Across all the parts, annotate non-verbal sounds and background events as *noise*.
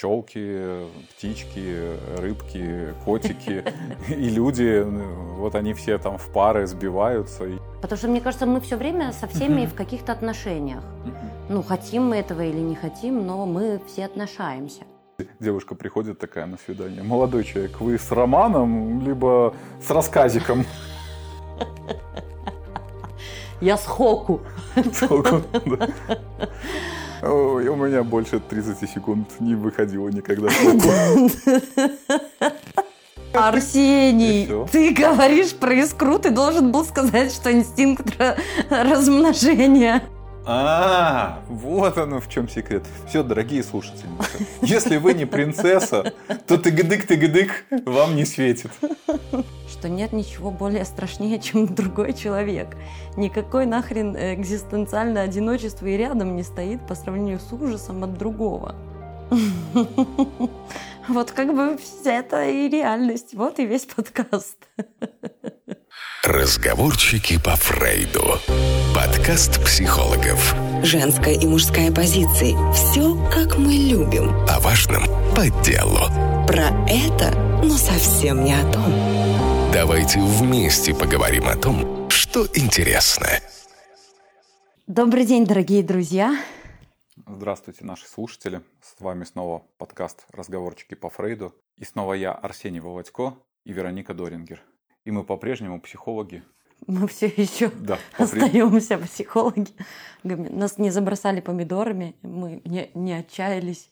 пчелки, птички, рыбки, котики и люди, вот они все там в пары сбиваются. Потому что, мне кажется, мы все время со всеми в каких-то отношениях. Ну, хотим мы этого или не хотим, но мы все отношаемся. Девушка приходит такая на свидание. Молодой человек, вы с романом, либо с рассказиком? Я с Хоку. С Хоку, да. Ой, у меня больше 30 секунд не выходило никогда. *laughs* Арсений, ты говоришь про искру, ты должен был сказать, что инстинкт размножения. А, вот оно в чем секрет. Все, дорогие слушатели, если вы не принцесса, то тыгдык-тыгдык вам не светит. Что нет ничего более страшнее, *laughs* чем другой человек. Никакой нахрен экзистенциальное одиночество и рядом не стоит по сравнению с ужасом от другого. *laughs* Вот как бы вся это и реальность. Вот и весь подкаст. Разговорчики по Фрейду. Подкаст психологов. Женская и мужская позиции. Все, как мы любим. О важном по делу. Про это, но совсем не о том. Давайте вместе поговорим о том, что интересно. Добрый день, дорогие друзья. Здравствуйте, наши слушатели. С вами снова подкаст «Разговорчики по Фрейду». И снова я, Арсений Володько и Вероника Дорингер. И мы по-прежнему психологи. Мы все еще да, остаемся психологи. Нас не забросали помидорами, мы не, не отчаялись.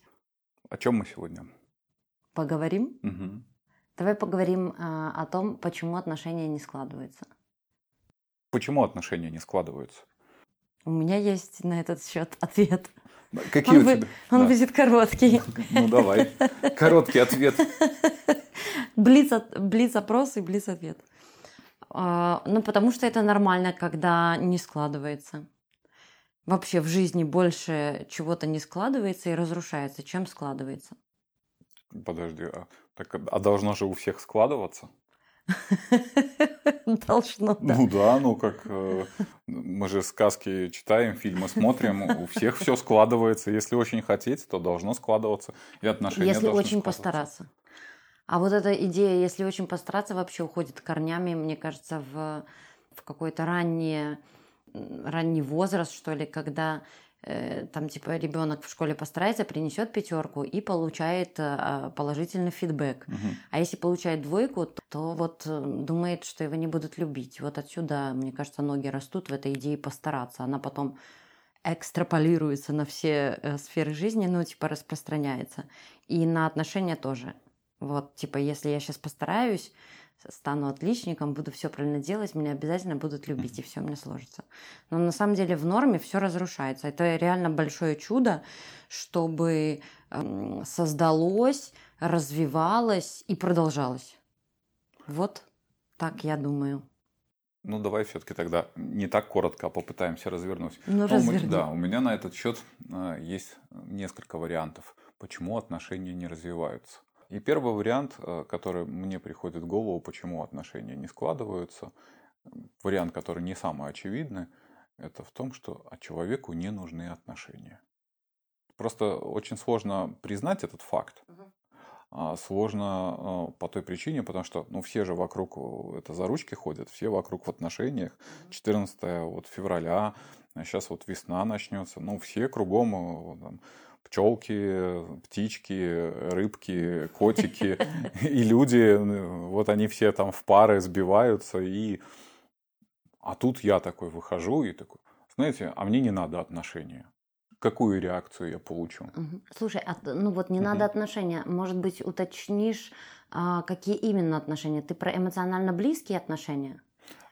О чем мы сегодня? Поговорим? Угу. Давай поговорим а, о том, почему отношения не складываются. Почему отношения не складываются? У меня есть на этот счет ответ. Какие он у тебя? Он да. будет короткий. Ну давай. Короткий ответ. Блиц, блиц опрос и блиц ответ. А, ну, потому что это нормально, когда не складывается. Вообще в жизни больше чего-то не складывается и разрушается, чем складывается. Подожди, а, так, а должно же у всех складываться? *laughs* Должно, да. Ну да, ну как э, мы же сказки читаем, фильмы смотрим, у всех все складывается. Если очень хотеть, то должно складываться. И отношения Если очень постараться. А вот эта идея, если очень постараться, вообще уходит корнями, мне кажется, в, в какой-то ранний, ранний возраст, что ли, когда там типа ребенок в школе постарается, принесет пятерку и получает э, положительный фидбэк. Угу. А если получает двойку, то, то вот э, думает, что его не будут любить. Вот отсюда, мне кажется, ноги растут в этой идее постараться. Она потом экстраполируется на все э, сферы жизни, ну, типа распространяется. И на отношения тоже. Вот, типа, если я сейчас постараюсь, стану отличником, буду все правильно делать, меня обязательно будут любить, и все у меня сложится. Но на самом деле в норме все разрушается. Это реально большое чудо, чтобы эм, создалось, развивалось и продолжалось. Вот так я думаю. Ну, давай все-таки тогда не так коротко, а попытаемся развернуть. Ну, разверни. Да, у меня на этот счет э, есть несколько вариантов, почему отношения не развиваются. И первый вариант, э, который мне приходит в голову, почему отношения не складываются, вариант, который не самый очевидный, это в том, что а человеку не нужны отношения. Просто очень сложно признать этот факт. А сложно э, по той причине, потому что ну, все же вокруг э, это за ручки ходят, все вокруг в отношениях. 14 вот, февраля, сейчас вот весна начнется, ну все кругом там, пчелки, птички, рыбки, котики *laughs* и люди, вот они все там в пары сбиваются, и... А тут я такой выхожу и такой, знаете, а мне не надо отношения. Какую реакцию я получу? Слушай, а, ну вот не надо отношения. Может быть, уточнишь, а, какие именно отношения? Ты про эмоционально близкие отношения?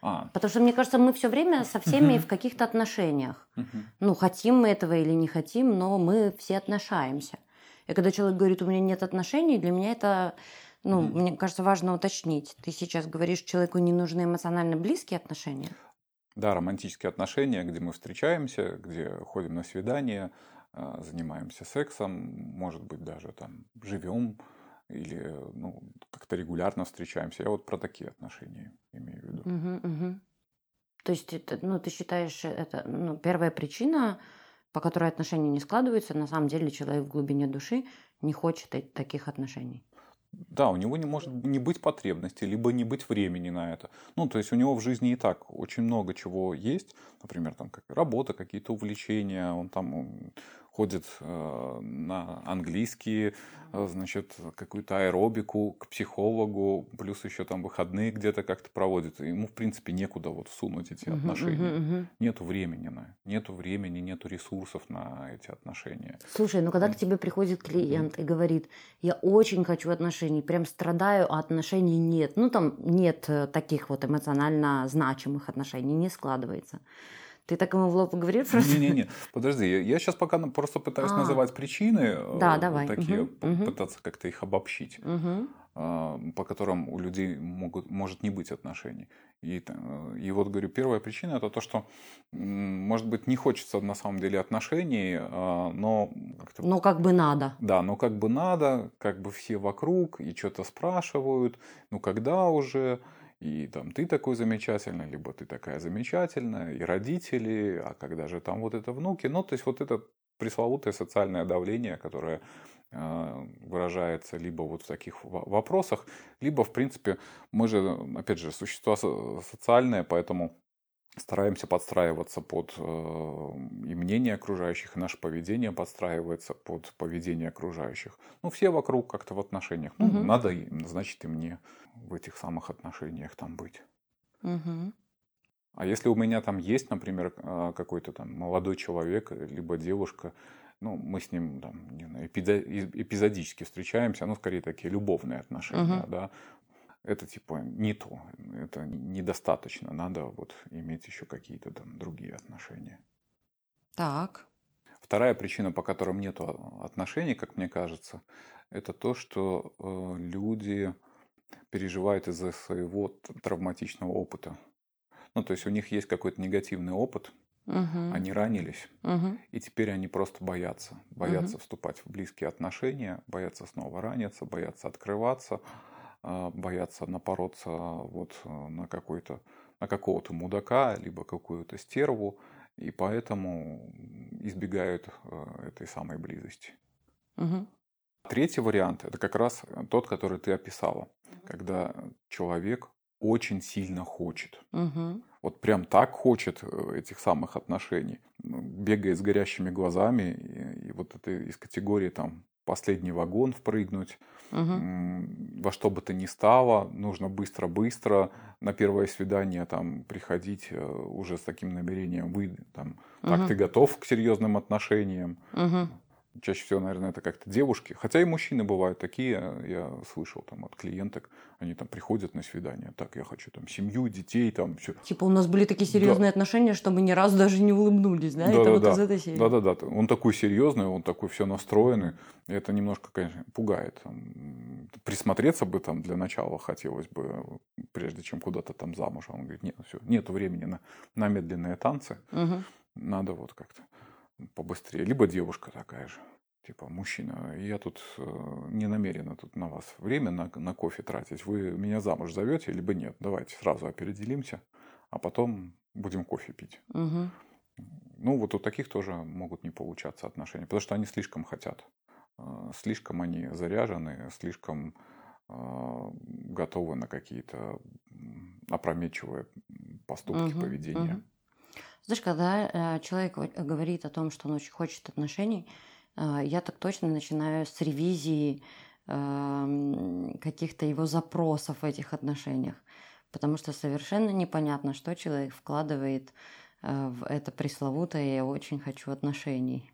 А. Потому что, мне кажется, мы все время со всеми в каких-то отношениях. Ну, хотим мы этого или не хотим, но мы все отношаемся. И когда человек говорит, у меня нет отношений, для меня это, ну, мне кажется, важно уточнить. Ты сейчас говоришь, человеку не нужны эмоционально близкие отношения? Да, романтические отношения, где мы встречаемся, где ходим на свидания, а, занимаемся сексом, может быть, даже там живем или ну, как-то регулярно встречаемся. Я вот про такие отношения имею в виду. Угу, угу. То есть, это, ну, ты считаешь, это ну, первая причина, по которой отношения не складываются, на самом деле человек в глубине души не хочет таких отношений. Да, у него не может не быть потребности, либо не быть времени на это. Ну, то есть у него в жизни и так очень много чего есть. Например, там как работа, какие-то увлечения. Он там ходит э, на английский, э, значит, какую-то аэробику к психологу, плюс еще там выходные где-то как-то проводит. Ему, в принципе, некуда вот сунуть эти отношения. Uh-huh, uh-huh. Нету времени на, нету времени, нету ресурсов на эти отношения. Слушай, ну когда к тебе приходит клиент и говорит, я очень хочу отношений, прям страдаю, а отношений нет. Ну там нет э, таких вот эмоционально значимых отношений, не складывается. Ты так ему в лоб говорил просто? Не-не-не, подожди, я сейчас пока просто пытаюсь а. называть причины, да, давай. такие, угу, пытаться как-то их обобщить, угу. по которым у людей могут, может не быть отношений. И, и вот говорю, первая причина это то, что, может быть, не хочется на самом деле отношений, а, но... Как но как бы надо. Да, но как бы надо, как бы все вокруг и что-то спрашивают, ну когда уже и там ты такой замечательный, либо ты такая замечательная, и родители, а когда же там вот это внуки, ну, то есть вот это пресловутое социальное давление, которое э, выражается либо вот в таких вопросах, либо, в принципе, мы же, опять же, существа социальные, поэтому стараемся подстраиваться под э, и мнение окружающих, и наше поведение подстраивается под поведение окружающих. Ну, все вокруг как-то в отношениях. Ну, угу. надо, значит, и мне в этих самых отношениях там быть. Угу. А если у меня там есть, например, э, какой-то там молодой человек, либо девушка, ну, мы с ним там, не знаю, эпизодически встречаемся, ну, скорее такие любовные отношения, угу. да, это типа не то, это недостаточно, надо вот иметь еще какие-то там другие отношения. Так. Вторая причина, по которым нет отношений, как мне кажется, это то, что э, люди переживают из-за своего травматичного опыта. Ну, то есть у них есть какой-то негативный опыт, угу. они ранились, угу. и теперь они просто боятся. Боятся угу. вступать в близкие отношения, боятся снова раниться, боятся открываться. А, боятся напороться вот э, на какой-то на какого-то мудака, либо какую-то стерву, и поэтому избегают э, этой самой близости. Угу. Третий вариант это как раз тот, который ты описала, когда человек очень сильно хочет. Угу. Вот прям так хочет э, этих самых отношений. Бегает с горящими глазами. И, и вот это из категории там последний вагон впрыгнуть, угу. во что бы то ни стало, нужно быстро-быстро на первое свидание там приходить э, уже с таким намерением, вы там, так угу. ты готов к серьезным отношениям, угу. Чаще всего, наверное, это как-то девушки. Хотя и мужчины бывают такие, я слышал там от клиенток, они там приходят на свидание. Так, я хочу там семью, детей, там все. Типа у нас были такие серьезные да. отношения, что мы ни разу даже не улыбнулись, да? да это да, вот да. из этой серии. Да, да, да. Он такой серьезный, он такой все настроенный. И это немножко, конечно, пугает. Присмотреться бы там для начала хотелось бы, прежде чем куда-то там замуж. А он говорит, нет, все, нету времени на, на медленные танцы. Угу. Надо вот как-то побыстрее. Либо девушка такая же. Типа, мужчина, я тут э, не намерена тут на вас время на, на кофе тратить. Вы меня замуж зовете, либо нет. Давайте сразу определимся, а потом будем кофе пить. Угу. Ну, вот у таких тоже могут не получаться отношения, потому что они слишком хотят. Э, слишком они заряжены, слишком э, готовы на какие-то опрометчивые поступки, угу, поведения. Угу. Знаешь, когда э, человек говорит о том, что он очень хочет отношений, э, я так точно начинаю с ревизии э, каких-то его запросов в этих отношениях. Потому что совершенно непонятно, что человек вкладывает э, в это пресловутое «я очень хочу отношений».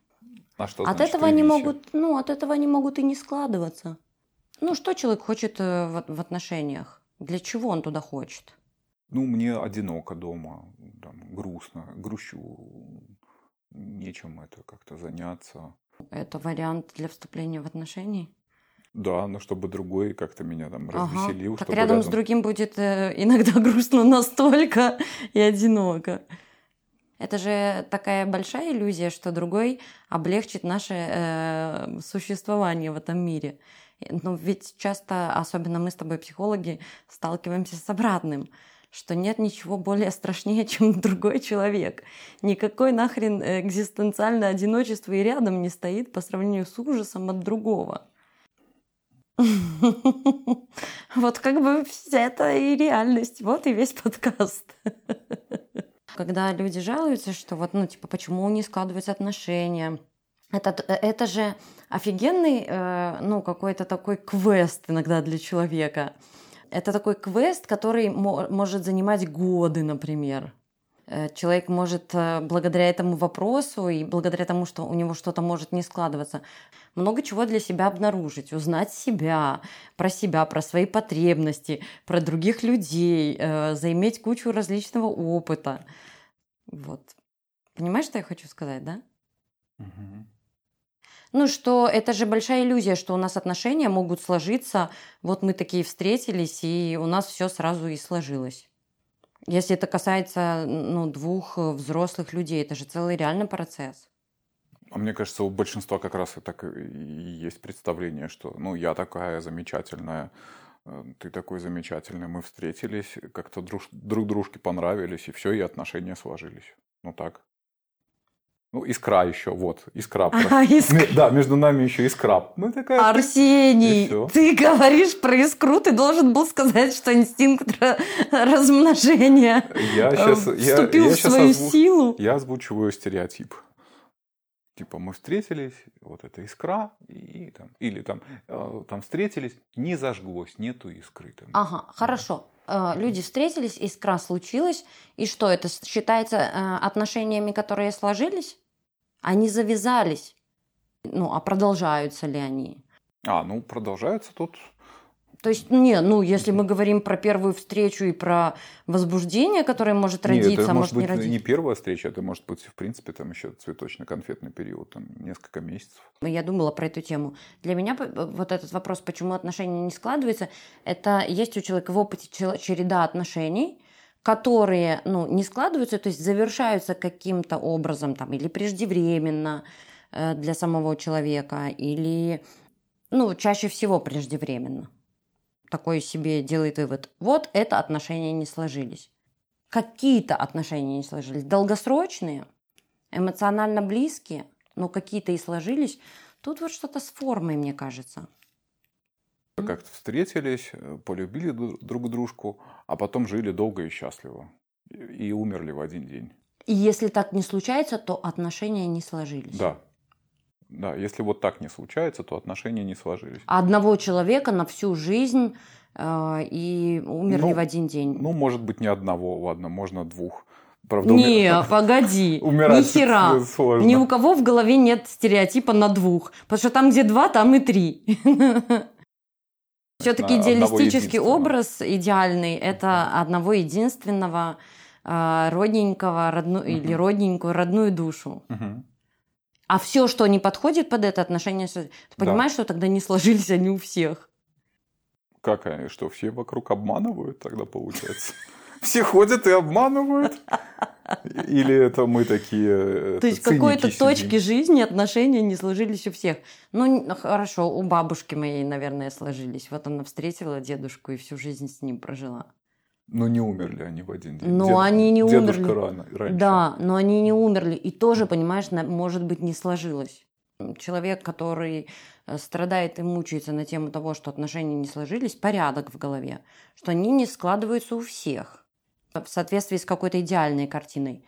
А что от этого они могут, ну, от этого они могут и не складываться. Ну, что человек хочет в, в отношениях? Для чего он туда хочет? Ну, мне одиноко дома, там, грустно, грущу, нечем это как-то заняться. Это вариант для вступления в отношения? Да, но чтобы другой как-то меня там развеселил. Ага. Так рядом, рядом с другим будет э, иногда *laughs* грустно настолько и одиноко. Это же такая большая иллюзия, что другой облегчит наше э, существование в этом мире. Но ведь часто, особенно мы с тобой, психологи, сталкиваемся с обратным что нет ничего более страшнее, *laughs* чем другой человек. Никакой нахрен экзистенциальное одиночество и рядом не стоит по сравнению с ужасом от другого. *laughs* Вот как бы это и реальность. Вот и весь подкаст. *laughs* Когда люди жалуются, что вот, ну, типа, почему не складываются отношения, это, это же офигенный, э, ну, какой-то такой квест иногда для человека. Это такой квест, который может занимать годы, например. Э, человек может э, благодаря этому вопросу и благодаря тому, что у него что-то может не складываться, много чего для себя обнаружить, узнать себя, про себя, про свои потребности, про других людей, э, заиметь кучу различного опыта. Вот. Понимаешь, что я хочу сказать, да? Угу. Ну, что это же большая иллюзия, что у нас отношения могут сложиться. Вот мы такие встретились, и у нас все сразу и сложилось. Если это касается ну, двух взрослых людей, это же целый реальный процесс. А мне кажется, у большинства как раз и так и есть представление, что ну я такая замечательная, э, ты такой замечательный, мы встретились, как-то друг, друг дружке понравились, и все, и отношения сложились. Ну так. Ну, искра еще, вот, искра. А, искра. Да, между нами еще искра. Ну, такая... Арсений, ты говоришь про искру, ты должен был сказать, что инстинкт размножения я сейчас, э, вступил я, я в свою озвуч... силу. Я озвучиваю стереотип. Типа мы встретились, вот эта искра, и, там, или там, э, там встретились, не зажглось, нету искры. Там. Ага, хорошо. Э, люди встретились, искра случилась, и что, это считается э, отношениями, которые сложились? Они завязались. Ну, а продолжаются ли они? А, ну, продолжаются тут то есть, не, ну, если мы говорим про первую встречу и про возбуждение, которое может родиться, Нет, это может, может быть не родиться. не первая встреча, это может быть, в принципе, там еще цветочно-конфетный период, там несколько месяцев. Я думала про эту тему. Для меня вот этот вопрос, почему отношения не складываются, это есть у человека в опыте череда отношений, которые ну, не складываются, то есть завершаются каким-то образом там, или преждевременно э, для самого человека, или ну, чаще всего преждевременно такой себе делает вывод. Вот это отношения не сложились. Какие-то отношения не сложились. Долгосрочные, эмоционально близкие, но какие-то и сложились. Тут вот что-то с формой, мне кажется. Как-то встретились, э, полюбили друг дружку, а потом жили долго и счастливо. И умерли в один день. И если так не случается, то отношения не сложились. Да, да, если вот так не случается, то отношения не сложились. Одного человека на всю жизнь э, и умерли ну, в один день. Ну, может быть, не одного, ладно, можно двух. Правда, не, умер... погоди, *laughs* ни хера. *laughs* Сложно. Ни у кого в голове нет стереотипа на двух. Потому что там, где два, там и три. *laughs* Все-таки идеалистический образ идеальный – это одного единственного э, родненького родну, или родненькую родную душу. А все, что не подходит под это отношение, ты понимаешь, да. что тогда не сложились они у всех? Как они? Что, все вокруг обманывают тогда, получается? *laughs* Все ходят и обманывают? Или это мы такие То есть какой-то точке жизни отношения не сложились у всех. Ну, хорошо, у бабушки моей, наверное, сложились. Вот она встретила дедушку и всю жизнь с ним прожила. Но не умерли они в один день. Но Дед, они не умерли. Рано, раньше. Да, но они не умерли. И тоже, понимаешь, может быть, не сложилось. Человек, который э, страдает и мучается на тему того, что отношения не сложились, порядок в голове, что они не складываются у всех в соответствии с какой-то идеальной картиной.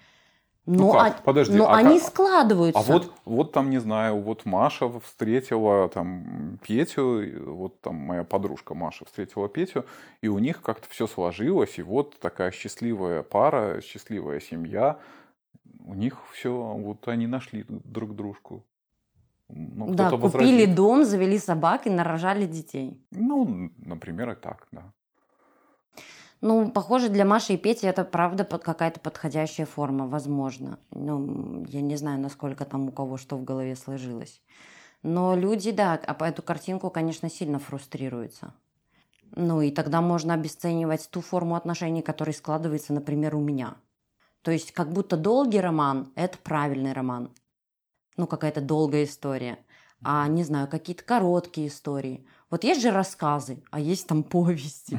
Но, ну как? Подожди, но а они как? складываются. А вот, вот там, не знаю, вот Маша встретила там Петю, вот там моя подружка Маша встретила Петю, и у них как-то все сложилось, и вот такая счастливая пара, счастливая семья, у них все, вот они нашли друг дружку. Ну, да, купили возразит. дом, завели собак и нарожали детей. Ну, например, и так, да. Ну, похоже, для Маши и Пети это правда какая-то подходящая форма, возможно. Ну, я не знаю, насколько там у кого что в голове сложилось. Но люди, да, а по эту картинку, конечно, сильно фрустрируются. Ну, и тогда можно обесценивать ту форму отношений, которая складывается, например, у меня. То есть, как будто долгий роман – это правильный роман. Ну, какая-то долгая история. а, не знаю, какие-то короткие истории. Вот есть же рассказы, а есть там повести.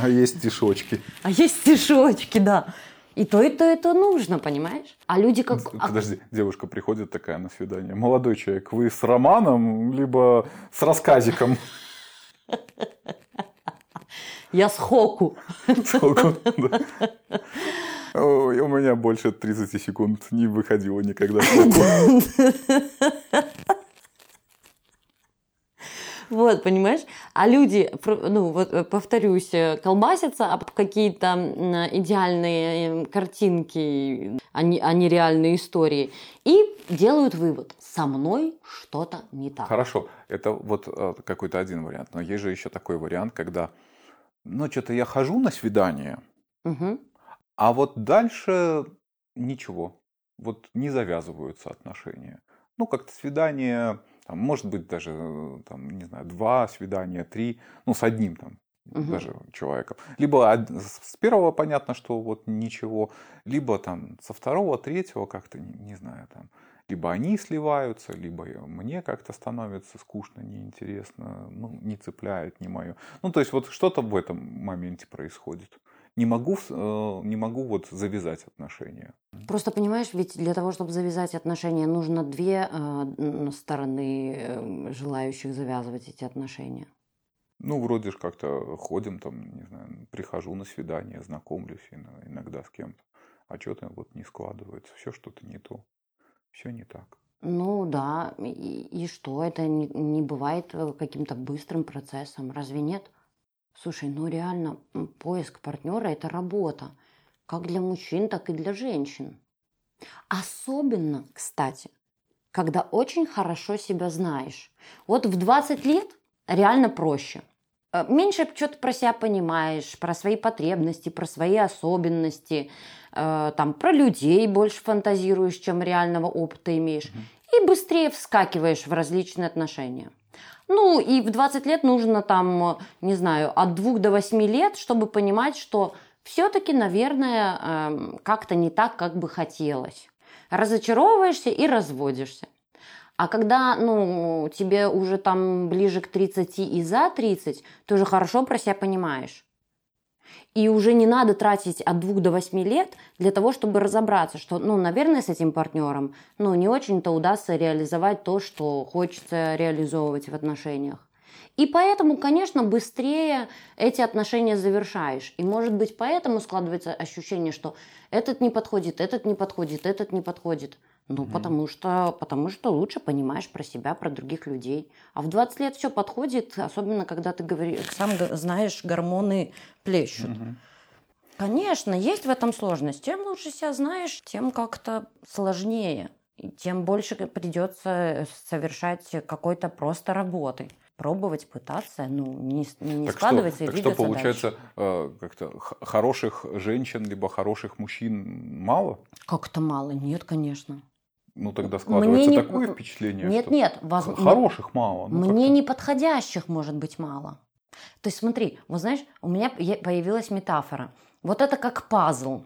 А есть стишочки. *laughs* А есть стишочки, да. И то, и то, это нужно, понимаешь? А люди как... а Подожди, девушка приходит такая на свидание. Молодой человек, вы с романом, либо с рассказиком? Я с хоку. Сколько? Да. Ой, у меня больше 30 секунд не выходило никогда. *laughs* Вот, понимаешь? А люди, ну вот э, повторюсь, э, колбасятся об какие-то идеальные э, картинки, а не, а не реальные истории, и делают вывод, со мной что-то не так. Хорошо, это вот э, какой-то один вариант. Но есть же еще такой вариант, когда, ну, что-то я хожу на свидание, Мгм. а вот дальше ничего. Вот не завязываются отношения. Ну, как-то свидание, там, может быть, даже, э, там, не знаю, два свидания, три, ну, с одним там Мгм. даже человеком. Либо с первого понятно, что вот ничего, либо там со второго, третьего как-то, не, не знаю, там, либо они сливаются, либо мне как-то становится скучно, неинтересно, ну, не цепляет, не мое. Ну, то есть вот что-то в этом моменте происходит. Не могу, э, не могу вот завязать отношения. Просто понимаешь, ведь для того, чтобы завязать отношения, нужно две э, стороны э, желающих завязывать эти отношения. Ну, вроде же как-то ходим там, не знаю, прихожу на свидание, знакомлюсь ино- иногда с кем-то, а что-то вот не складывается, все что-то не то, все не так. Ну да, и, и что, это не, не бывает каким-то быстрым процессом, разве нет? Слушай, ну реально, поиск партнера – это работа, как для мужчин, так и для женщин. Особенно, кстати, когда очень хорошо себя знаешь. Вот в 20 лет реально проще. Э, Меньше что-то про себя понимаешь, про свои потребности, про свои особенности, э, там, про людей больше фантазируешь, чем реального опыта имеешь. И быстрее вскакиваешь в различные отношения. Ну, и в 20 лет нужно там, не знаю, от 2 до 8 лет, чтобы понимать, что все-таки, наверное, эм, как-то не так, как бы хотелось. Разочаровываешься и разводишься. А когда, ну, тебе уже там ближе к 30 и за 30, ты уже хорошо про себя понимаешь. И уже не надо тратить от 2 до 8 лет для того, чтобы разобраться, что, ну, наверное, с этим партнером, ну, не очень-то удастся реализовать то, что хочется реализовывать в отношениях. И поэтому, конечно, быстрее эти отношения завершаешь. И, может быть, поэтому складывается ощущение, что этот не подходит, этот не подходит, этот не подходит. Ну, потому, что, потому что лучше понимаешь про себя, про других людей. А в 20 лет все подходит, особенно когда ты говоришь, сам знаешь, гормоны плещут. Конечно, есть в этом сложность. Чем лучше себя знаешь, тем как-то сложнее. И тем больше придется совершать какой-то просто работы. Пробовать, пытаться, ну, не, не так что, складывается и так что получается, дальше. э, как-то хороших женщин либо хороших мужчин мало? Как-то мало. Нет, конечно. Ну тогда складывается не- такое впечатление, Нет, что нет. воз- хороших мало. ну, Мне неподходящих может быть мало. То есть смотри, вот знаешь, у меня появилась метафора. Вот это как пазл.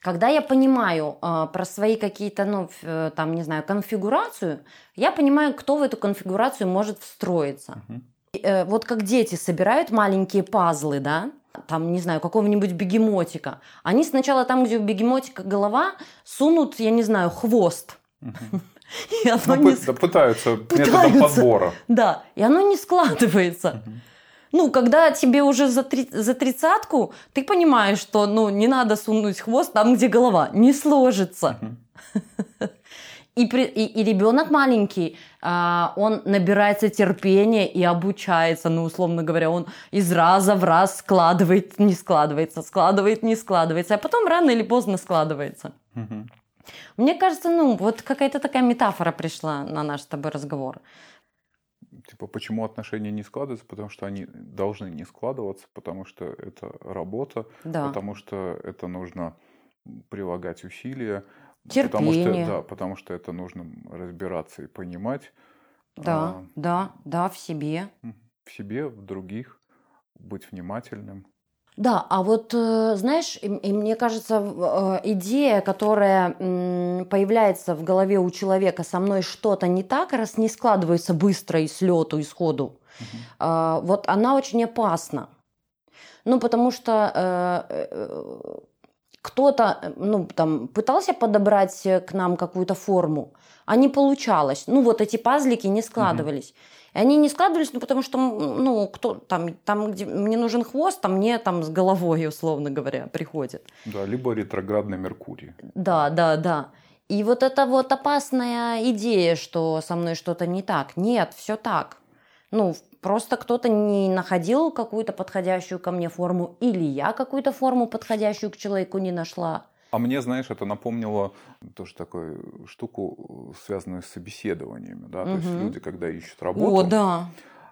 Когда я понимаю э, про свои какие-то, ну, э, там, не знаю, конфигурацию, я понимаю, кто в эту конфигурацию может встроиться. И, э, вот как дети собирают маленькие пазлы, да, там, не знаю, какого-нибудь бегемотика. Они сначала там, где у бегемотика голова, сунут, я не знаю, хвост. *laughs* И оно Ну, не пы- да, пытаются *laughs* методом Пытаются. подбора. да, и оно не складывается. Ну, когда тебе уже за, три- за тридцатку, ты понимаешь, что ну, не надо сунуть хвост там, где голова. Не сложится. *laughs* И, при- и, и ребенок маленький, а, он набирается терпения и обучается, ну, условно говоря, он из раза в раз складывает, не складывается, складывает, не складывается, а потом рано или поздно складывается. Мне кажется, ну, вот какая-то такая метафора пришла на наш с тобой разговор. Типа, почему отношения не складываются? Потому что они должны не складываться, потому что это работа, Да. потому что это нужно прилагать усилия. Потому что, Терпение. да, потому что это нужно разбираться и понимать Да, а, да, да, в себе. в себе, в других, быть внимательным. Да, а вот, э, знаешь, и, и мне кажется, э, идея, которая появляется в голове у человека, со мной что-то не так, раз не складывается быстро и с лету, и сходу, а, вот она очень опасна. Ну, потому что э, кто-то, э, ну, там, пытался подобрать э, к нам какую-то форму, а не получалось. Ну, вот эти пазлики не складывались. И они не складывались, ну, потому что, ну, кто там, там, где мне нужен хвост, там мне там с головой, условно говоря, приходит. Да, либо ретроградный Меркурий. Да, да, да. И вот эта вот опасная идея, что со мной что-то не так. Нет, все так. Ну, просто кто-то не находил какую-то подходящую ко мне форму, или я какую-то форму подходящую к человеку не нашла. А мне, знаешь, это напомнило тоже такую штуку, связанную с собеседованиями. Да? То есть люди, когда ищут работу, О, да,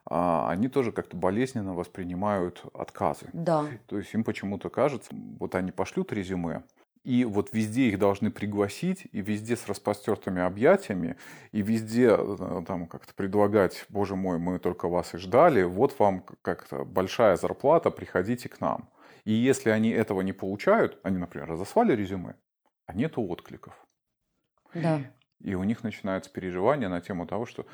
а, они тоже как-то болезненно воспринимают отказы. да. То есть им почему-то кажется, вот они пошлют резюме, и вот везде их должны пригласить, и везде с распростертыми объятиями, и везде э, там как-то предлагать, боже мой, мы только вас и ждали, вот вам как-то большая зарплата, приходите к нам. И если они этого не получают, они, например, разослали резюме, а нету откликов. Да. И у них начинаются переживания на тему того, что,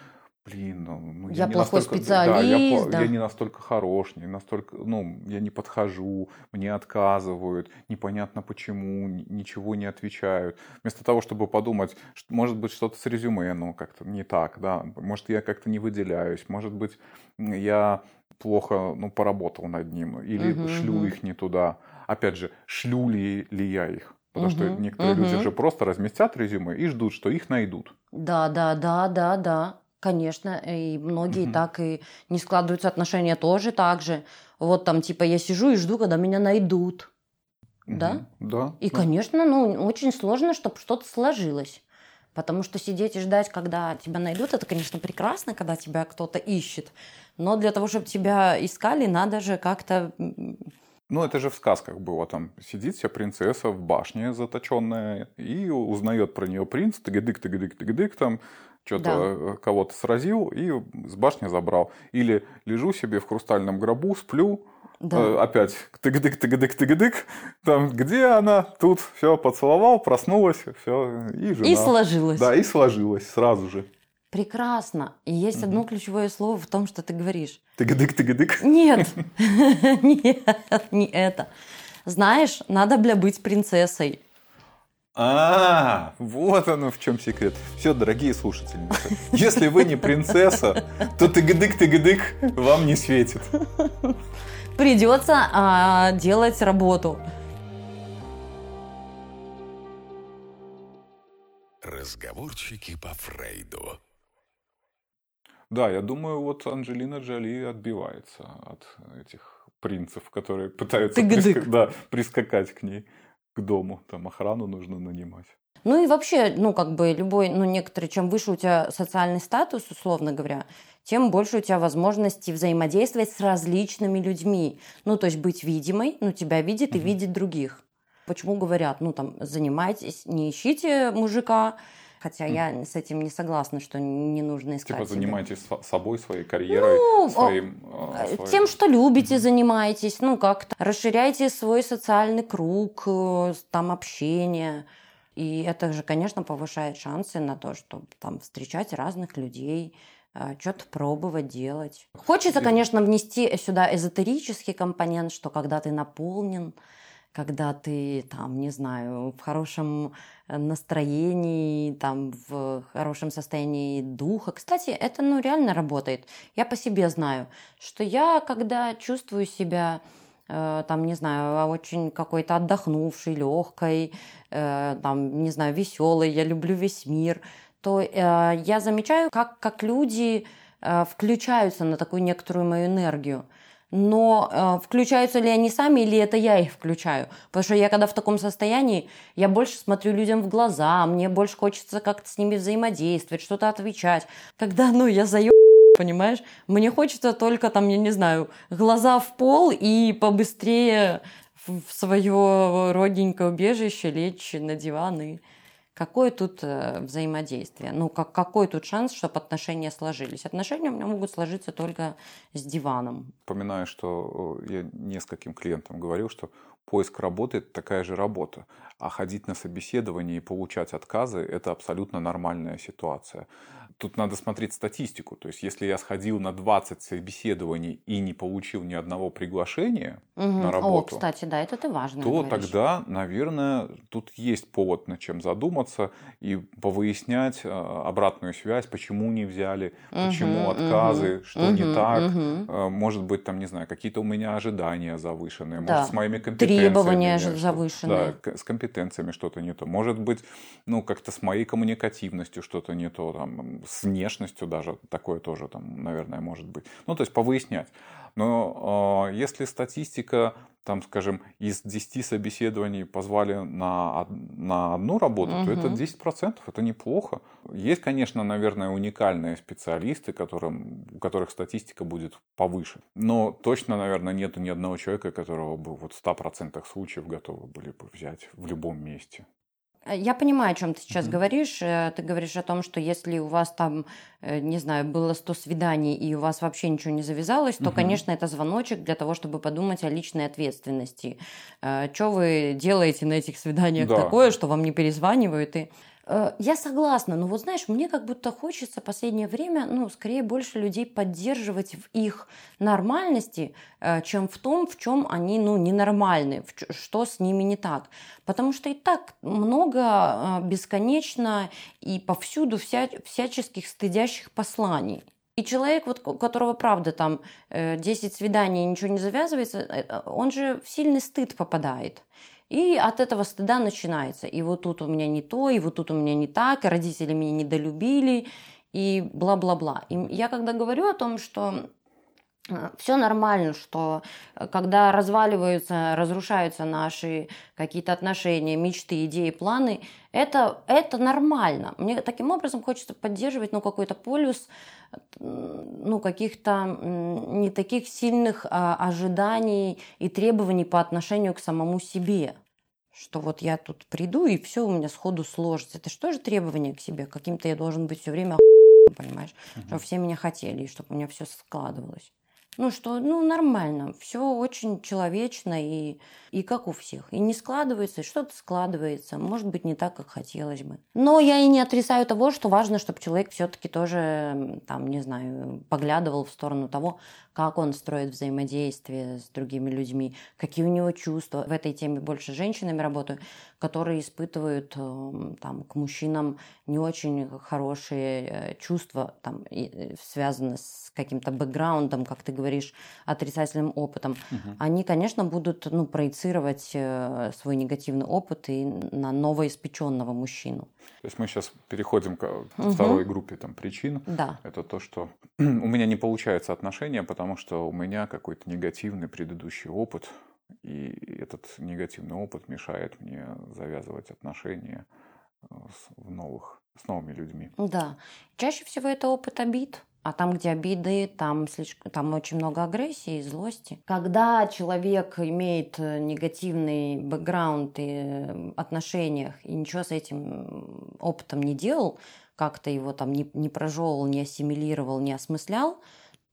блин, ну, ну, Я не плохой настолько- специалист, да, я, да. я не настолько хорош, не настолько, ну, я не подхожу, мне отказывают, непонятно почему, ничего не отвечают. Вместо того, чтобы подумать, что, может быть, что-то с резюме, ну, как-то не так, да, может, я как-то не выделяюсь, может быть, я плохо, ну, поработал над ним, или Мгм, шлю мгм. их не туда. Опять же, шлю ли, ли я их? Потому что Мгм, некоторые люди мгм. же просто разместят резюме и ждут, что их найдут. Да, да, да, да, да. Конечно, и многие Мгм. так и не складываются отношения тоже так же. Вот там типа я сижу и жду, когда меня найдут. Да? Мгм. Да. И, да. конечно, ну, очень сложно, чтобы что-то сложилось. Потому что сидеть и ждать, когда тебя найдут, это, конечно, прекрасно, когда тебя кто-то ищет. Но для того, чтобы тебя искали, надо же как-то... Ну, это же в сказках было. Там сидит себе принцесса в башне заточенная и узнает про нее принц, тыгадык, тыгадык, тыгадык, там что-то кого-то сразил и с башни забрал. Или лежу себе в хрустальном гробу, сплю, Да. э, опять тыгадык, там где она, тут все поцеловал, проснулась, все и жена. И сложилось. Да, и сложилось сразу же. Прекрасно. И есть одно ключевое слово в том, что ты говоришь. Тыгадык. Нет, *laughs* *laughs* нет, не это. Знаешь, надо, бля, быть принцессой. А, вот оно в чем секрет. Все, дорогие слушательницы, если вы не принцесса, то тыгадык-тыгадык вам не светит. Придется а, делать работу. Разговорчики по Фрейду. Да, я думаю, вот Анджелина Джоли отбивается от этих принцев, которые пытаются приска- да, прискакать к ней, к дому. Там охрану нужно нанимать. Ну и вообще, ну как бы любой, ну некоторые, чем выше у тебя социальный статус, условно говоря, тем больше у тебя возможности взаимодействовать с различными людьми. Ну то есть быть видимой, ну тебя видит и Мгм. видит других. Почему говорят, ну там занимайтесь, не ищите мужика, хотя я с этим не согласна, что не нужно искать. Типа себе. занимайтесь со- собой, своей карьерой, Ну, своим... э, Э, своим- Тем, что любите, занимайтесь, ну как-то расширяйте свой социальный круг, э, там общение. И это же, конечно, повышает шансы на то, чтобы там встречать разных людей, что-то пробовать делать. Хочется, конечно, внести сюда эзотерический компонент, что когда ты наполнен, когда ты там, не знаю, в хорошем э, настроении, там, в хорошем состоянии духа. Кстати, это, ну, реально работает. Я по себе знаю, что я, когда чувствую себя, э, там, не знаю, очень какой-то отдохнувшей, легкой, э, там, не знаю, веселой, я люблю весь мир, то я замечаю, как, как люди включаются на такую некоторую мою энергию. Но э, включаются ли они сами, или это я их включаю? Потому что я когда в таком состоянии, я больше смотрю людям в глаза, мне больше хочется как-то с ними взаимодействовать, что-то отвечать. Когда, ну, я заеб, понимаешь? Мне хочется только там, я не знаю, глаза в пол и побыстрее в свое родненькое убежище лечь на диван и Какое тут э, взаимодействие? Ну, как, какой тут шанс, чтобы отношения сложились? Отношения у меня могут сложиться только с диваном. Вспоминаю, что э, я нескольким клиентам говорил, что поиск работы – это такая же работа. А ходить на собеседование и получать отказы – это абсолютно нормальная ситуация. Тут надо смотреть статистику. То есть, если я сходил на 20 собеседований и не получил ни одного приглашения угу. на работу, О, кстати, да, это ты важно. то говоришь. тогда, наверное, тут есть повод над чем задуматься и повыяснять э, обратную связь, почему не взяли, почему Мгм, отказы, мгм, что не мгм, так. Э, Может быть, там, не знаю, какие-то у меня ожидания завышенные, Да. может, с моими компетенциями. Требования завышенные. Да, с компетенциями что-то не то. Может быть, ну, как-то с моей коммуникативностью что-то не то, там, с внешностью даже такое тоже, там, наверное, может быть. Ну, то есть повыяснять. Но э, если статистика, там, скажем, из 10 собеседований позвали на, на одну работу, то это Мгм. 10%, это неплохо. Есть, конечно, наверное, уникальные специалисты, которым, у которых статистика будет повыше. Но точно, наверное, нету ни одного человека, которого бы вот в 100% случаев готовы были бы взять в любом месте. Э, Я понимаю, о чем ты сейчас Мгм. говоришь. Э, Ты говоришь о том, что если у вас там, э, не знаю, было 100 свиданий и у вас вообще ничего не завязалось, то, Мгм. конечно, это звоночек для того, чтобы подумать о личной ответственности. Что вы делаете на этих свиданиях Да. такое, что вам не перезванивают? И... Э, Я согласна, но вот знаешь, мне как будто хочется последнее время, ну, скорее больше людей поддерживать в их нормальности, э, чем в том, в чем они, ну, ненормальны, что с ними не так. Потому что и так много э, бесконечно и повсюду вся, всяческих стыдящих посланий. И человек, вот, у которого, правда, там э, 10 свиданий ничего не завязывается, он же в сильный стыд попадает. И от этого стыда начинается. И вот тут у меня не то, и вот тут у меня не так, и родители меня недолюбили, и бла-бла-бла. И я когда говорю о том, что все нормально, что э, когда разваливаются, разрушаются наши какие-то отношения, мечты, идеи, планы, это, это нормально. Мне таким образом хочется поддерживать ну, какой-то полюс ну, каких-то не таких сильных а, ожиданий и требований по отношению к самому себе. Что вот я тут приду, и все у меня сходу сложится. Это что же требование к себе? Каким-то я должен быть все время понимаешь? Чтобы все меня хотели, и чтобы у меня все складывалось. Ну что, ну нормально, все очень человечно и, и как у всех. И не складывается, и что-то складывается, может быть не так, как хотелось бы. Но я и не отрицаю того, что важно, чтобы человек все-таки тоже, там, не знаю, поглядывал в сторону того, как он строит взаимодействие с другими людьми, какие у него чувства. В этой теме больше с женщинами работаю, которые испытывают эм, там, к мужчинам не очень хорошие э, чувства, там, э, связанные с каким-то бэкграундом, как ты говоришь, отрицательным опытом. Они, конечно, будут ну, проецировать э, свой негативный опыт и на новоиспеченного мужчину. То есть мы сейчас переходим к второй группе там, причин. Да. Это то, что *clears throat* у меня не получаются отношения, потому что у меня какой-то негативный предыдущий опыт, и этот негативный опыт мешает мне завязывать отношения э, с, в новых, с новыми людьми. Да. Чаще всего это опыт обид. А там, где обиды, там, слишком, там очень много агрессии и злости. Когда человек имеет э, негативный бэкграунд и отношениях и ничего с этим опытом не делал, как-то его там не, не прожевывал, не ассимилировал, не осмыслял,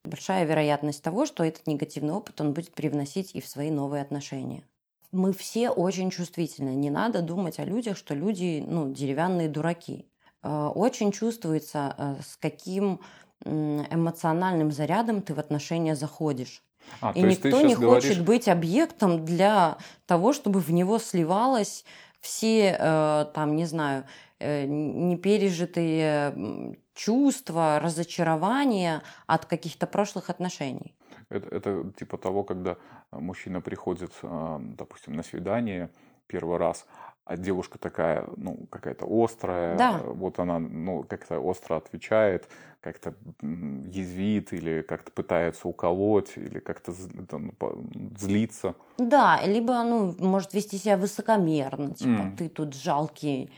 большая вероятность того, что этот негативный опыт он будет привносить и в свои новые отношения. Мы все очень чувствительны. Не надо думать о людях, что люди ну, деревянные дураки. Э, Очень чувствуется, э, с каким эмоциональным зарядом ты в отношения заходишь. А, И никто не хочет говоришь, быть объектом для того, чтобы в него сливалось все, э, там, не знаю, э, непережитые чувства, разочарования от каких-то прошлых отношений. это, это типа того, когда мужчина приходит, э, допустим, на свидание первый раз, а девушка такая, ну, какая-то острая, Да. вот она, ну, как-то остро отвечает, как-то язвит или как-то пытается уколоть, или как-то там, по- злиться. Да, либо, ну, может вести себя высокомерно, типа, М. ты тут жалкий,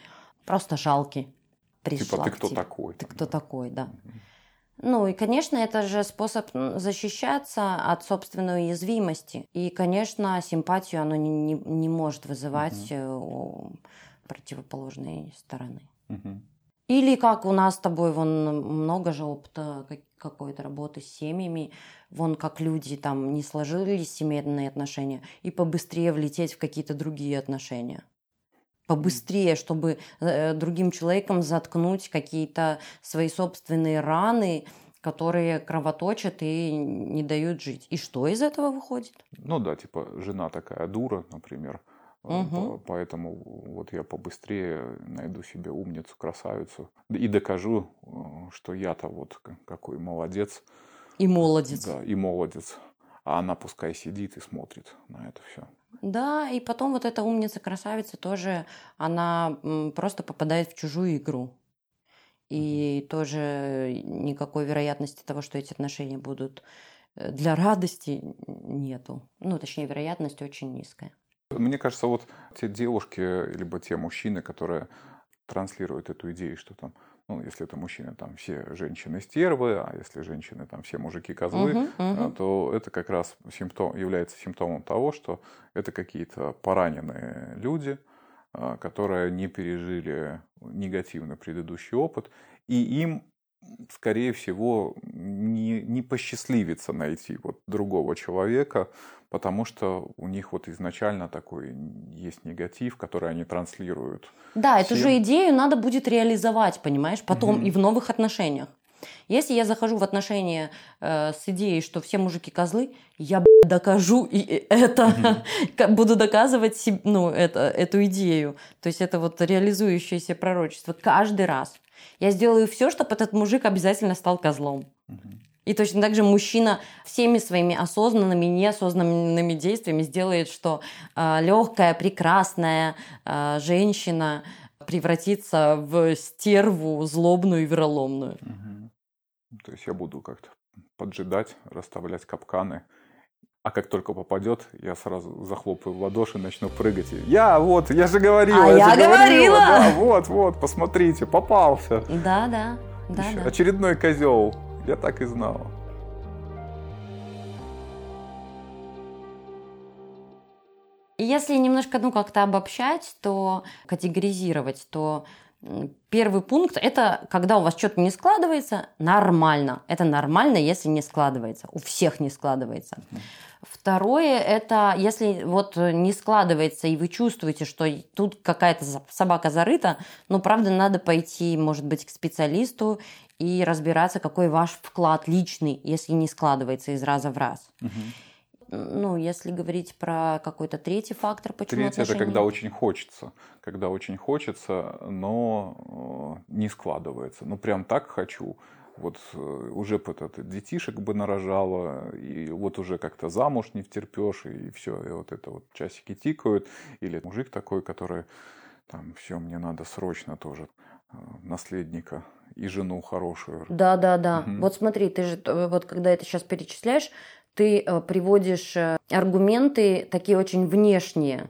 просто жалкий. Пришла Типа, ты кто тебе. такой? Ты там, кто да. такой, да. Ну и, конечно, это же способ защищаться от собственной уязвимости. И, конечно, симпатию оно не, не, не может вызывать э, у противоположной стороны. Мгм. Или как у нас с тобой, вон много же опыта как- какой-то работы с семьями, вон как люди там не сложились семейные отношения, и побыстрее влететь в какие-то другие отношения. Побыстрее, чтобы э, другим человеком заткнуть какие-то свои собственные раны, которые кровоточат и не дают жить. И что из этого выходит? Ну да, типа жена такая дура, например. По- Поэтому вот я побыстрее найду себе умницу, красавицу и докажу, э, что я-то вот какой молодец. И молодец. Да, и молодец. А она пускай сидит и смотрит на это все. Да, и потом вот эта умница-красавица тоже, она просто попадает в чужую игру. И тоже никакой вероятности того, что эти отношения будут э, для радости, нету. Ну, точнее, вероятность очень низкая. Мне кажется, вот те девушки, либо те мужчины, которые транслируют эту идею, что там, ну, если это мужчины, там все женщины стервы, а если женщины, там все мужики козлы, мгм. а, то это как раз симптом, является симптомом того, что это какие-то пораненные люди, а, которые не пережили негативный предыдущий опыт, и им, скорее всего, не, не посчастливится найти вот другого человека, потому что у них вот изначально такой есть негатив, который они транслируют. Да, эту всем. же идею надо будет реализовать, понимаешь, потом Мгм. и в новых отношениях. Если я захожу в отношения э, с идеей, что все мужики козлы, я б***ь, докажу и это *laughs* ка- буду доказывать ну, это, эту идею. То есть это вот реализующееся пророчество каждый раз. Я сделаю все, чтобы этот мужик обязательно стал козлом. И точно так же мужчина всеми своими осознанными и неосознанными действиями сделает, что легкая, прекрасная э, женщина превратится в стерву злобную и вероломную. Мгм. То есть я буду как-то поджидать, расставлять капканы. А как только попадет, я сразу захлопаю в ладоши, начну прыгать. Я вот, я же говорила, А я, я же говорила. говорила!» Да, вот, вот, посмотрите, попался. Да, да, да, Ещё да. Очередной козел. Я так и знала. Если немножко, ну, как-то обобщать, то категоризировать, то первый пункт – это когда у вас что-то не складывается, нормально. Это нормально, если не складывается. У всех не складывается. Второе – это если вот не складывается, и вы чувствуете, что тут какая-то собака зарыта, ну, правда, надо пойти, может быть, к специалисту и разбираться, какой ваш вклад личный, если не складывается из раза в раз. Ну, если говорить про какой-то третий фактор, почему это отношения когда не- очень хочется. Когда очень хочется, но э, не складывается. Ну, прям так хочу. Вот э, уже вот это детишек бы нарожала, и вот уже как-то замуж не втерпешь, и все, и вот это вот часики тикают. Или мужик такой, который там, все, мне надо срочно тоже э, наследника и жену хорошую. Да, да, да. Мгм. Вот смотри, ты же э, вот когда это сейчас перечисляешь, ты приводишь аргументы такие очень внешние.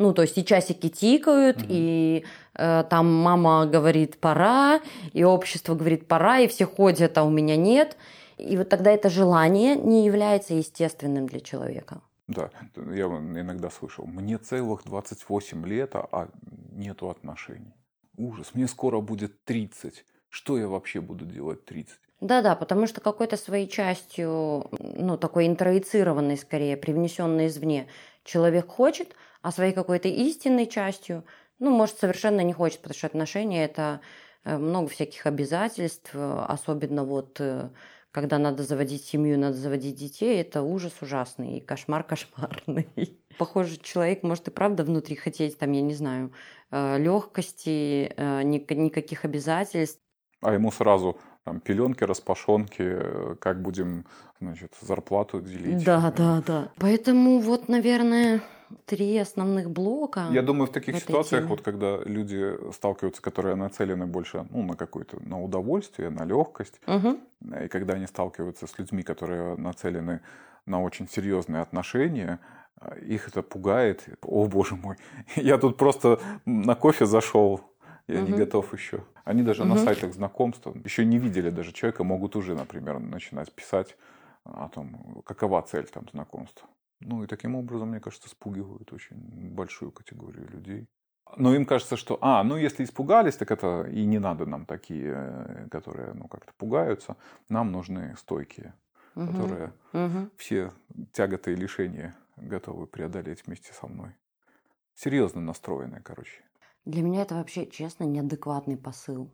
Ну, то есть и часики тикают, Мгм. и э, там мама говорит пора, и общество говорит пора, и все ходят, а у меня нет. И вот тогда это желание не является естественным для человека. Да, я иногда слышал, мне целых 28 лет, а- а нету отношений. Ужас, мне скоро будет 30. Что я вообще буду делать 30? Да-да, потому что какой-то своей частью, ну, такой интроицированной скорее, привнесенной извне, человек хочет, а своей какой-то истинной частью, ну, может, совершенно не хочет, потому что отношения – это э, много всяких обязательств, э, особенно вот э, когда надо заводить семью, надо заводить детей, это ужас ужасный и кошмар *laughs* кошмарный. Похоже, человек может и правда внутри хотеть, там, я не знаю, легкости, никаких обязательств, А ему сразу там, пеленки, распашонки, как будем, значит, зарплату делить. Да, да, да. Поэтому вот, наверное, три основных блока. Я думаю, в таких в ситуациях, теме. вот когда люди сталкиваются, которые нацелены больше ну, на какое-то на удовольствие, на легкость, Мгм. и когда они сталкиваются с людьми, которые нацелены на очень серьезные отношения, а, их это пугает. О, боже мой, *laughs* я тут просто на кофе зашел, я не Мгм. готов еще. Они даже на Мгм. сайтах знакомств еще не видели даже человека, могут уже, например, начинать писать о том, какова цель там знакомства. Ну и таким образом, мне кажется, спугивают очень большую категорию людей. Но им кажется, что, а, ну если испугались, так это и не надо нам такие, э, которые, ну, как-то пугаются. Нам нужны стойкие, угу. которые угу. все тяготы и лишения готовы преодолеть вместе со мной. Серьезно настроенные, короче. Для меня это вообще, честно, неадекватный посыл.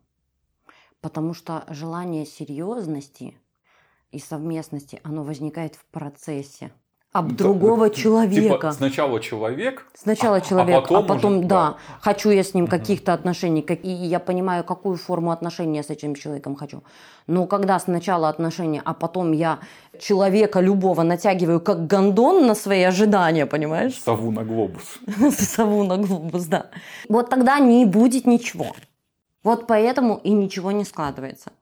Потому что желание серьезности и совместности, оно возникает в процессе об да, другого типа человека. Типа сначала человек, сначала а, человек, а потом, а потом уже, да, да, хочу я с ним каких-то отношений, и я понимаю, какую форму отношений я с этим человеком хочу. Но когда сначала отношения, а потом я человека любого натягиваю как гондон на свои ожидания, понимаешь? Сову на глобус. *laughs* Сову на глобус, да. Вот тогда не будет ничего. Вот поэтому и ничего не складывается.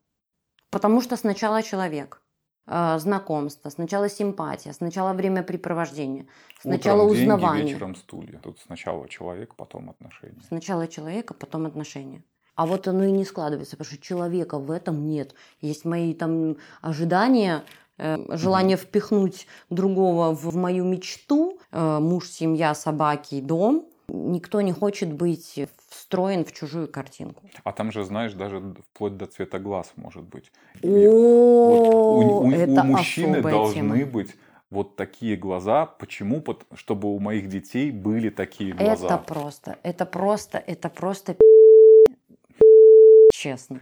Потому что сначала человек. А, знакомство, сначала симпатия, сначала времяпрепровождение, сначала Утром узнавание. Деньги, вечером стулья. Тут сначала человек, потом отношения. Сначала человек, а потом отношения. А вот оно и не складывается, потому что человека в этом нет. Есть мои там ожидания, э, желание впихнуть другого в мою мечту, э, муж, семья, собаки, дом. Никто не хочет быть встроен в чужую картинку. А там же, знаешь, даже вплоть до цвета глаз может быть. О, вот у, у, у мужчины должны тема. быть вот такие глаза. Почему? Чтобы у моих детей были такие глаза. Это просто, это просто, это просто честно.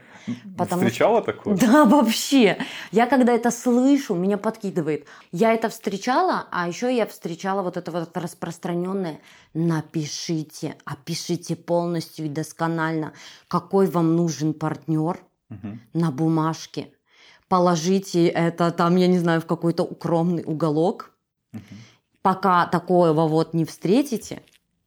Потому Встречала что... такое? Да, *laughs* вообще. Я когда это слышу, меня подкидывает. Я это встречала, а еще я встречала вот это вот распространенное «напишите, опишите полностью и досконально, какой вам нужен партнер угу. на бумажке. Положите это там, я не знаю, в какой-то укромный уголок. Угу. Пока такого вот не встретите,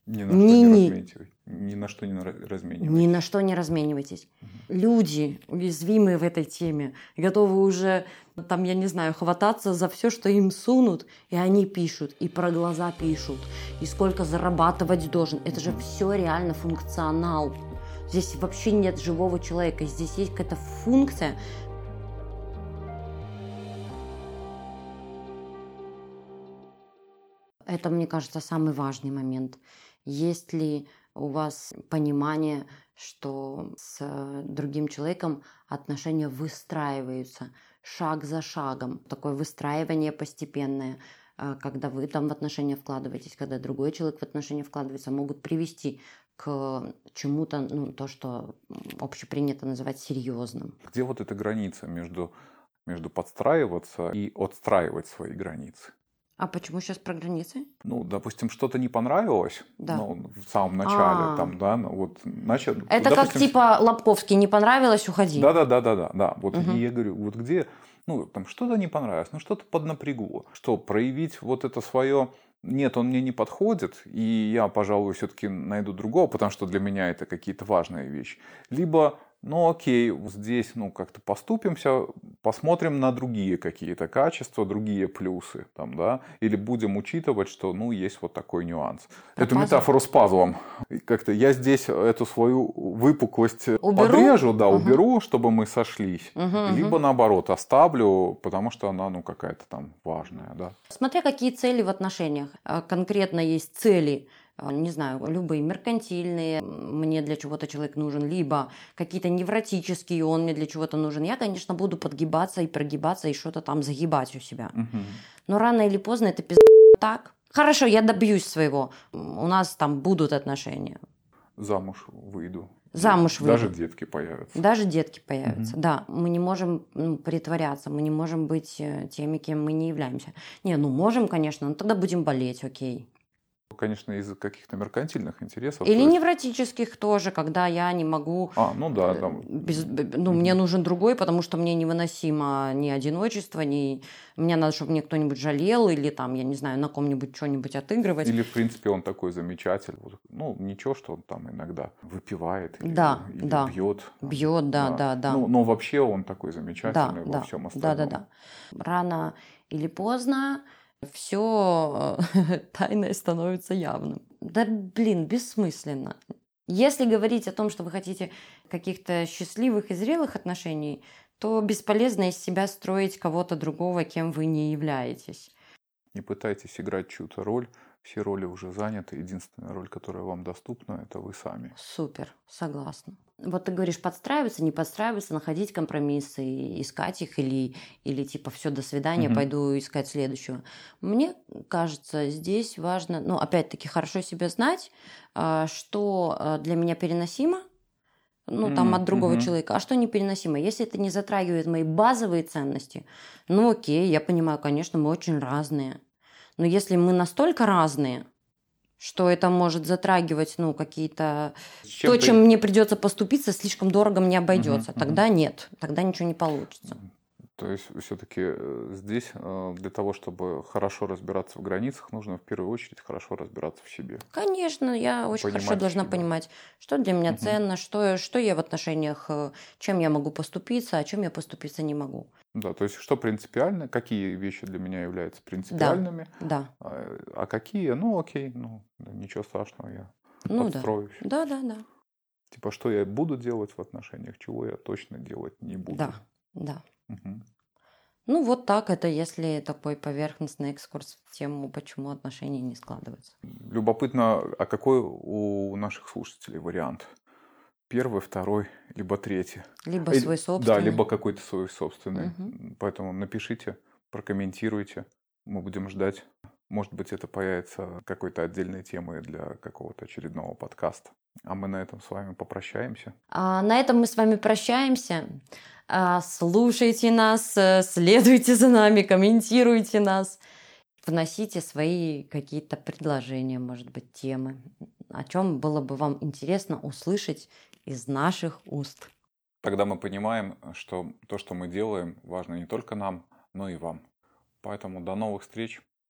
ни на не, не, ни на что не разменивайтесь. Ни на что не разменивайтесь. Угу. Люди уязвимые в этой теме, готовы уже, там, я не знаю, хвататься за все, что им сунут, и они пишут, и про глаза пишут, и сколько зарабатывать должен. Это же все реально функционал. Здесь вообще нет живого человека, здесь есть какая-то функция. Это, мне кажется, самый важный момент. Есть ли у вас понимание, что с другим человеком отношения выстраиваются шаг за шагом. Такое выстраивание постепенное, э, когда вы там в отношения вкладываетесь, когда другой человек в отношения вкладывается, могут привести к чему-то, ну, то, что общепринято называть серьезным. Где вот эта граница между, между подстраиваться и отстраивать свои границы? А почему сейчас про границы? Ну, допустим, что-то не понравилось да. ну, в самом начале, А-а-а. там, да, ну, вот, начал. Это допустим, как типа Лобковский, не понравилось, уходи. Да, да, да, да, да, да. Вот угу. и я говорю, вот где, ну, там что-то не понравилось, ну, что-то поднапрягло. Что, проявить вот это свое нет, он мне не подходит, и я, пожалуй, все-таки найду другого, потому что для меня это какие-то важные вещи. Либо ну окей, здесь ну как-то поступимся, посмотрим на другие какие-то качества, другие плюсы, там, да, или будем учитывать, что ну есть вот такой нюанс. Про Эту пазл. метафору с пазлом. Как-то я здесь эту свою выпуклость уберу? подрежу, да, угу. уберу, чтобы мы сошлись, угу, либо угу. наоборот оставлю, потому что она ну какая-то там важная, да. Смотря какие цели в отношениях. А конкретно есть цели а, не знаю, любые меркантильные, мне для чего-то человек нужен, либо какие-то невротические, он мне для чего-то нужен. Я, конечно, буду подгибаться и прогибаться и что-то там загибать у себя. Угу. Но рано или поздно это пиздец так. Хорошо, я добьюсь своего. У нас там будут отношения. Замуж выйду. Замуж выйду. Даже детки появятся. Даже детки появятся, угу. да. Мы не можем ну, притворяться, мы не можем быть э, теми, кем мы не являемся. Не, ну можем, конечно, но тогда будем болеть, окей конечно, из каких-то меркантильных интересов. Или то невротических тоже, когда я не могу... А, ну да, э, там... Без, ну, мне нужен другой, потому что мне невыносимо ни одиночество, ни... Мне надо, чтобы мне кто-нибудь жалел, или там, я не знаю, на ком-нибудь что-нибудь отыгрывать. Или, в принципе, он такой замечательный. Ну, ничего, что он там иногда выпивает или, да, или да. бьет. Бьет, да, да, да. да. Ну, но вообще он такой замечательный да, во да, всем остальном. Да, да, да. Рано или поздно все э, *laughs* тайное становится явным. Да, блин, бессмысленно. Если говорить о том, что вы хотите каких-то счастливых и зрелых отношений, то бесполезно из себя строить кого-то другого, кем вы не являетесь. Не пытайтесь играть чью-то роль, все роли уже заняты. Единственная роль, которая вам доступна, это вы сами. Супер, согласна. Вот ты говоришь подстраиваться, не подстраиваться, находить компромиссы, искать их или, или типа все, до свидания, Мгм. пойду искать следующего. Мне кажется, здесь важно, ну, опять-таки, хорошо себя знать, а, что а, для меня переносимо, ну, там, М, от другого мгм. человека, а что непереносимо. Если это не затрагивает мои базовые ценности, ну, окей, я понимаю, конечно, мы очень разные. Но если мы настолько разные, что это может затрагивать, ну, какие-то С то, ты- чем мне придется поступиться, слишком дорого мне обойдется. Мгм, Тогда нет, тогда ничего не получится. То есть все-таки здесь э, для того, чтобы хорошо разбираться в границах, нужно в первую очередь хорошо разбираться в себе. Конечно, я очень хорошо Понимать должна себя. понимать, что для меня Мгм. ценно, что, что я в отношениях, э, чем я могу поступиться, а чем я поступиться не могу. Да, то есть что принципиально, какие вещи для меня являются принципиальными, Да, а, а какие, ну окей, ну да, ничего страшного, я ну да. подстроюсь. Да, да, да. Типа, что я буду делать в отношениях, чего я точно делать не буду. Да, да. Ну, вот так это, если такой поверхностный экскурс в тему, почему отношения не складываются. Любопытно, а какой у наших слушателей вариант? Первый, второй, либо третий? Либо Или- свой собственный. Да, либо какой-то свой собственный. Мгм. Поэтому напишите, прокомментируйте. Мы будем ждать. Может быть, это появится какой-то отдельной темой для какого-то очередного подкаста. А мы на этом с вами попрощаемся. А, на этом мы с вами прощаемся. А, слушайте нас, э, следуйте за нами, комментируйте нас. Вносите свои какие-то предложения, может быть, темы. О чем было бы вам интересно услышать из наших уст. Тогда мы понимаем, что то, что мы делаем, важно не только нам, но и вам. Поэтому до новых встреч.